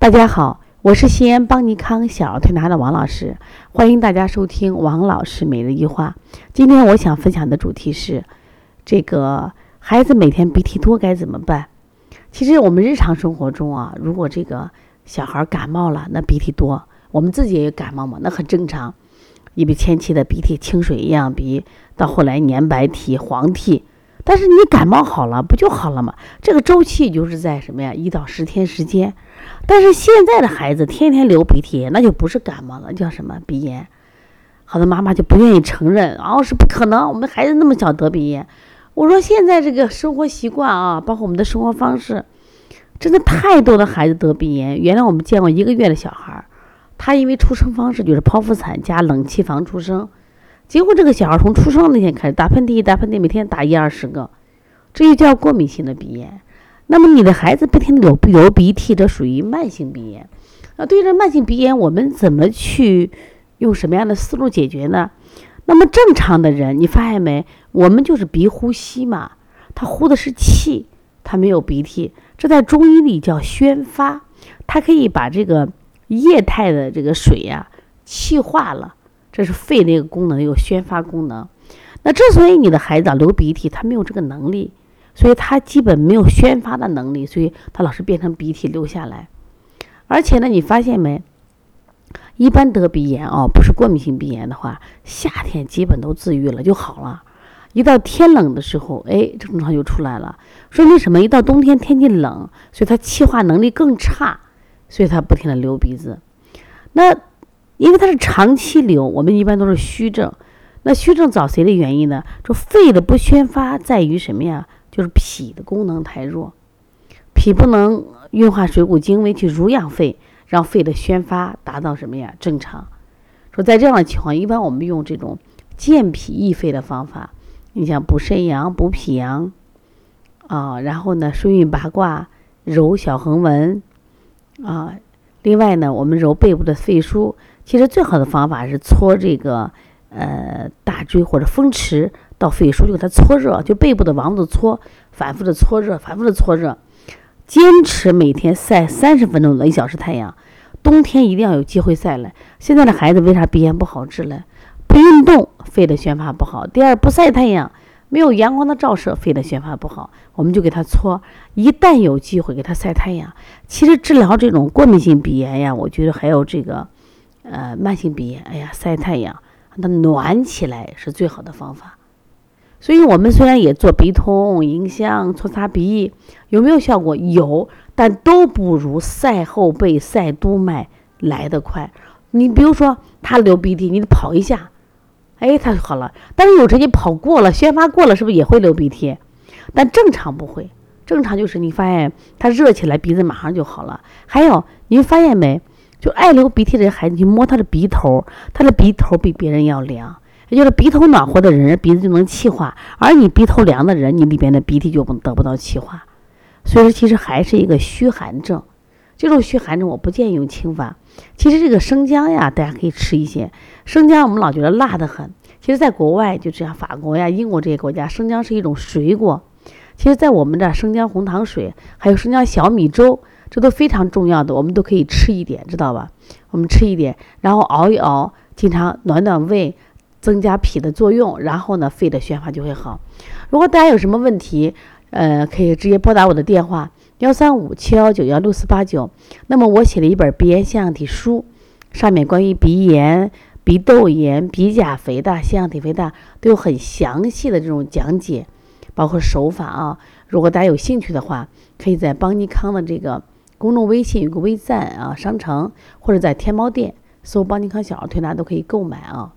大家好，我是西安邦尼康小儿推拿的王老师，欢迎大家收听王老师每日一话。今天我想分享的主题是，这个孩子每天鼻涕多该怎么办？其实我们日常生活中啊，如果这个小孩感冒了，那鼻涕多，我们自己也感冒嘛，那很正常。因为前期的鼻涕清水一样鼻，到后来粘白涕、黄涕。但是你感冒好了，不就好了吗？这个周期就是在什么呀？一到十天时间。但是现在的孩子天天流鼻涕，那就不是感冒了，叫什么鼻炎？好多妈妈就不愿意承认，哦，是不可能，我们孩子那么小得鼻炎。我说现在这个生活习惯啊，包括我们的生活方式，真的太多的孩子得鼻炎。原来我们见过一个月的小孩，他因为出生方式就是剖腹产加冷气房出生。结果这个小孩从出生那天开始打喷嚏，打喷嚏，每天打一二十个，这就叫过敏性的鼻炎。那么你的孩子不停的流流鼻涕，这属于慢性鼻炎。那对于这慢性鼻炎，我们怎么去用什么样的思路解决呢？那么正常的人，你发现没？我们就是鼻呼吸嘛，他呼的是气，他没有鼻涕。这在中医里叫宣发，它可以把这个液态的这个水呀气化了。这是肺的一个功能，有宣发功能。那之所以你的孩子流鼻涕，他没有这个能力，所以他基本没有宣发的能力，所以他老是变成鼻涕流下来。而且呢，你发现没？一般得鼻炎哦，不是过敏性鼻炎的话，夏天基本都自愈了就好了。一到天冷的时候，哎，症状就出来了。说明什么？一到冬天天气冷，所以他气化能力更差，所以他不停的流鼻子。那。因为它是长期流，我们一般都是虚症。那虚症找谁的原因呢？说肺的不宣发在于什么呀？就是脾的功能太弱，脾不能运化水谷精微去濡养肺，让肺的宣发达到什么呀？正常。说在这样的情况，一般我们用这种健脾益肺的方法，你像补肾阳、补脾阳啊，然后呢顺运八卦、揉小横纹啊。另外呢，我们揉背部的肺腧。其实最好的方法是搓这个呃大椎或者风池到肺腧，就给它搓热，就背部的王子搓，反复的搓热，反复的搓热，坚持每天晒三十分钟的一小时太阳。冬天一定要有机会晒了。现在的孩子为啥鼻炎不好治了？不运动，肺的宣发不好；第二，不晒太阳，没有阳光的照射，肺的宣发不好。我们就给他搓，一旦有机会给他晒太阳。其实治疗这种过敏性鼻炎呀，我觉得还有这个。呃，慢性鼻炎，哎呀，晒太阳，让它暖起来是最好的方法。所以，我们虽然也做鼻通、迎香、搓擦鼻翼，有没有效果？有，但都不如晒后背、晒督脉来得快。你比如说，他流鼻涕，你得跑一下，哎，他就好了。但是有时你跑过了，宣发过了，是不是也会流鼻涕？但正常不会，正常就是你发现他热起来，鼻子马上就好了。还有，你发现没？就爱流鼻涕的孩子，你摸他的鼻头，他的鼻头比别人要凉。也就是鼻头暖和的人，鼻子就能气化；而你鼻头凉的人，你里边的鼻涕就不得不到气化。所以说，其实还是一个虚寒症。这种虚寒症，我不建议用清法。其实这个生姜呀，大家可以吃一些。生姜我们老觉得辣得很，其实在国外就这样，法国呀、英国这些国家，生姜是一种水果。其实，在我们这生姜红糖水，还有生姜小米粥。这都非常重要的，我们都可以吃一点，知道吧？我们吃一点，然后熬一熬，经常暖暖胃，增加脾的作用，然后呢，肺的宣发就会好。如果大家有什么问题，呃，可以直接拨打我的电话幺三五七幺九幺六四八九。那么我写了一本鼻炎腺样体书，上面关于鼻炎、鼻窦炎、鼻甲肥大、腺样体肥大都有很详细的这种讲解，包括手法啊。如果大家有兴趣的话，可以在邦尼康的这个。公众微信有个微赞啊，商城或者在天猫店搜“邦尼康小儿推拿”都可以购买啊。